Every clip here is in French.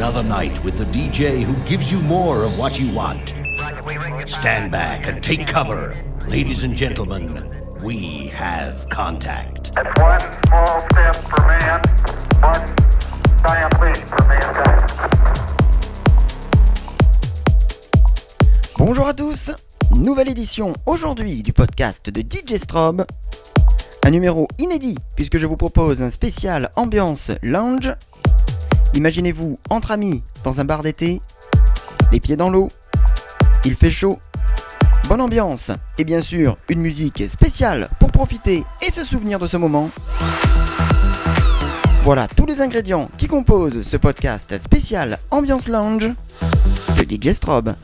another night with the DJ who gives you more of what you want. Stand back and take cover. Ladies and gentlemen, we have contact. That's one small step for man, one giant leap for mankind. Bonjour à tous, nouvelle édition aujourd'hui du podcast de DJ Strobe. Un numéro inédit puisque je vous propose un spécial ambiance lounge. Imaginez-vous entre amis dans un bar d'été, les pieds dans l'eau, il fait chaud, bonne ambiance et bien sûr une musique spéciale pour profiter et se souvenir de ce moment. Voilà tous les ingrédients qui composent ce podcast spécial ambiance lounge de DJ Strobe.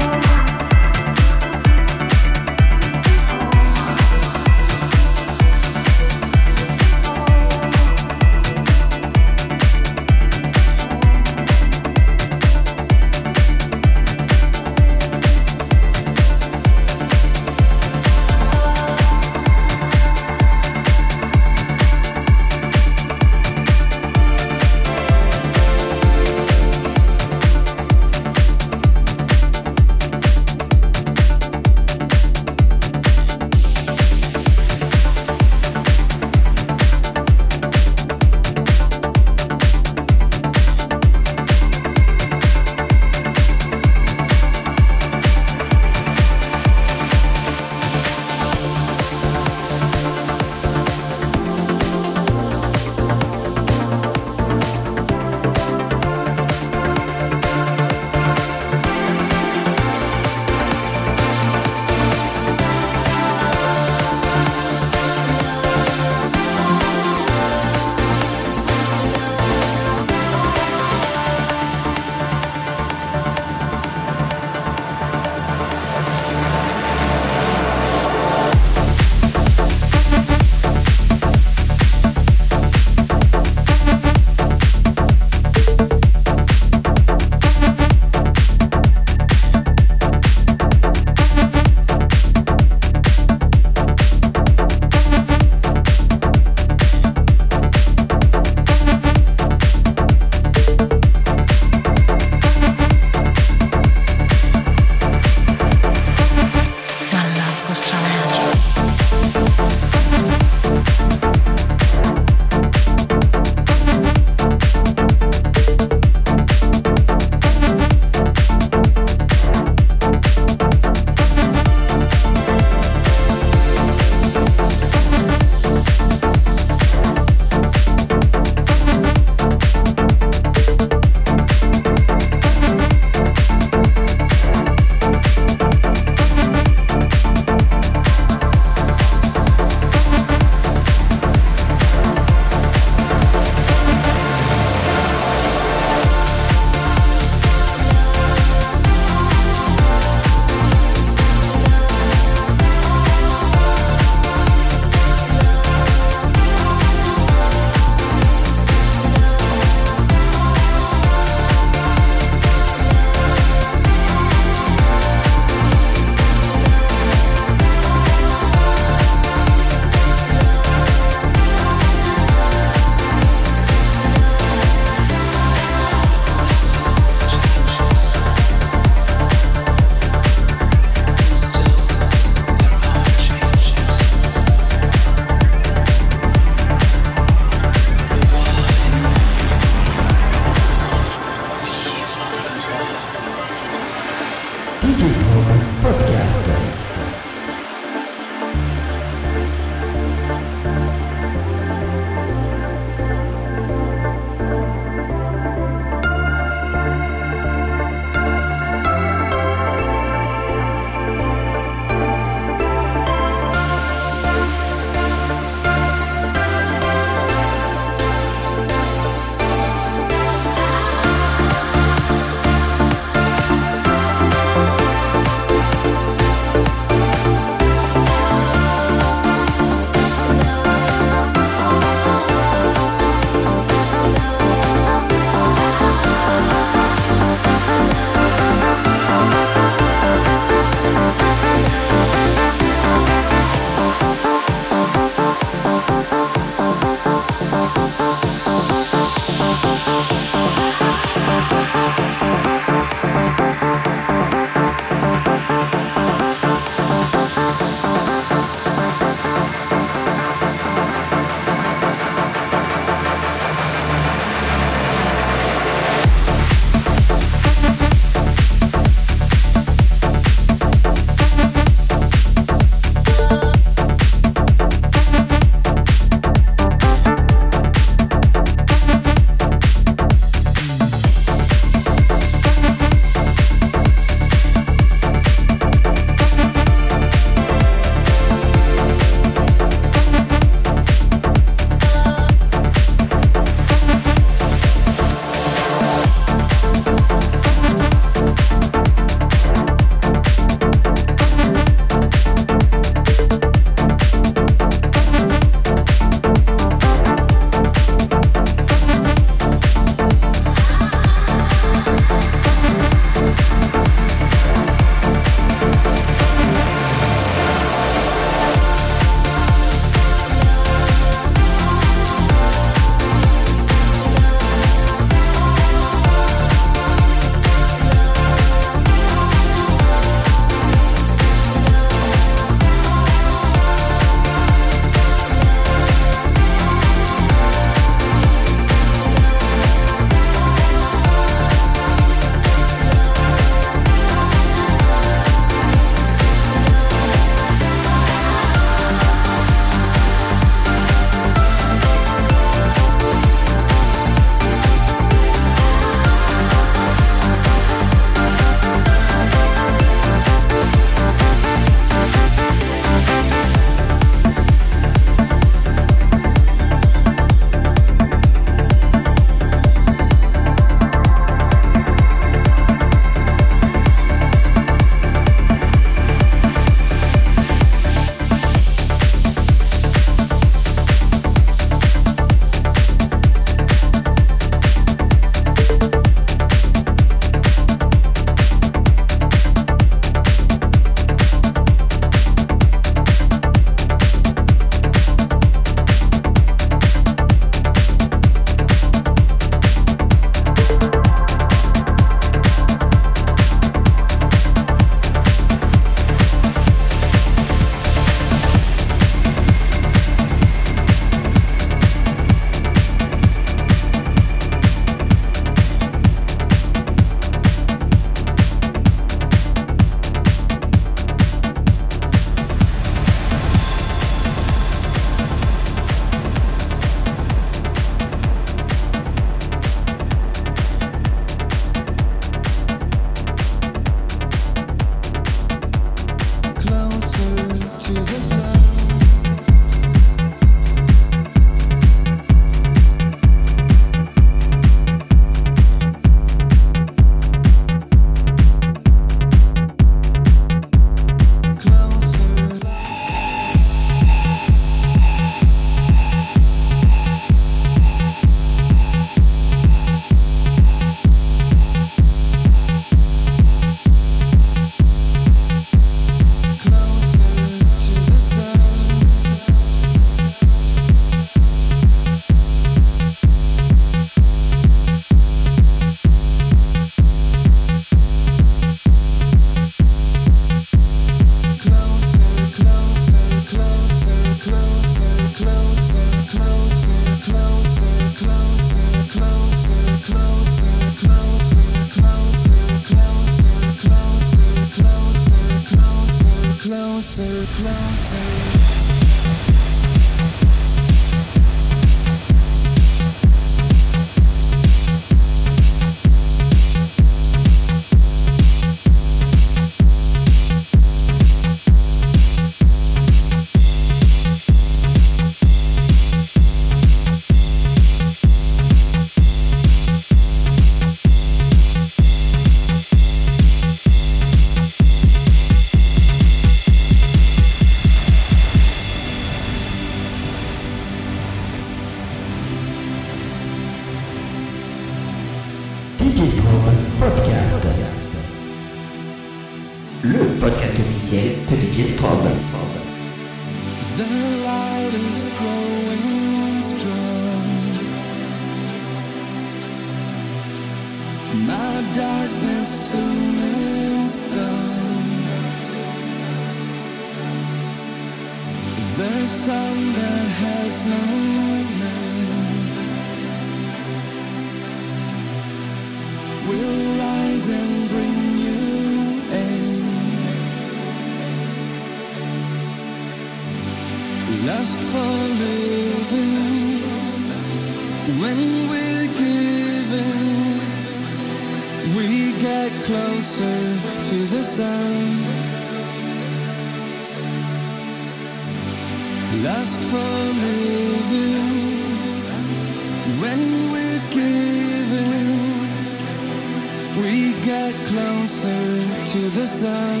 To the sun.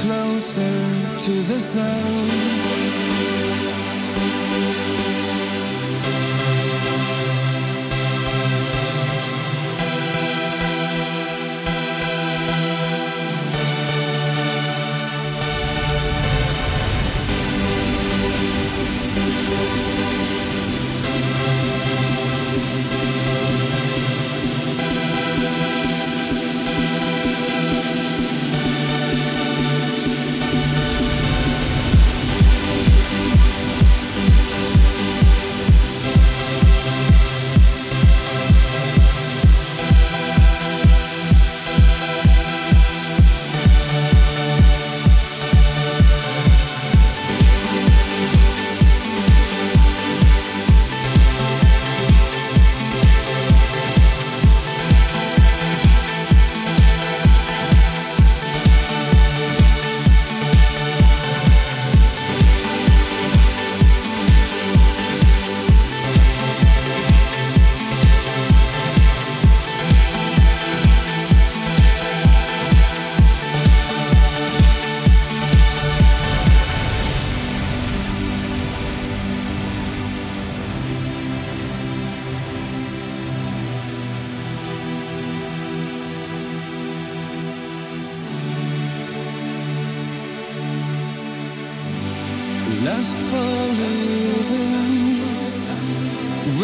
Closer to the sun.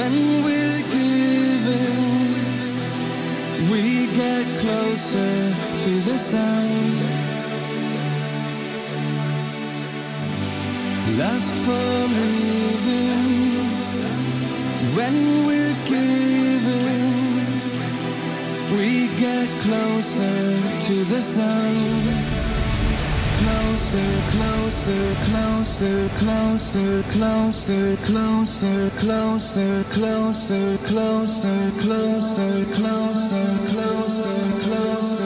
When we're giving, we get closer to the sun. Lust for living when we're giving, we get closer to the closer, closer, closer, closer, closer, closer, closer, closer, closer, closer, closer, closer, closer, closer,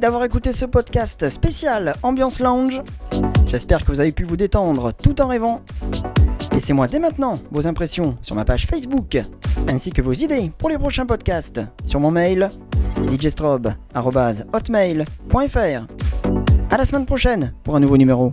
D'avoir écouté ce podcast spécial Ambiance Lounge. J'espère que vous avez pu vous détendre tout en rêvant. Laissez-moi dès maintenant vos impressions sur ma page Facebook, ainsi que vos idées pour les prochains podcasts sur mon mail djstrobe.hotmail.fr. À la semaine prochaine pour un nouveau numéro.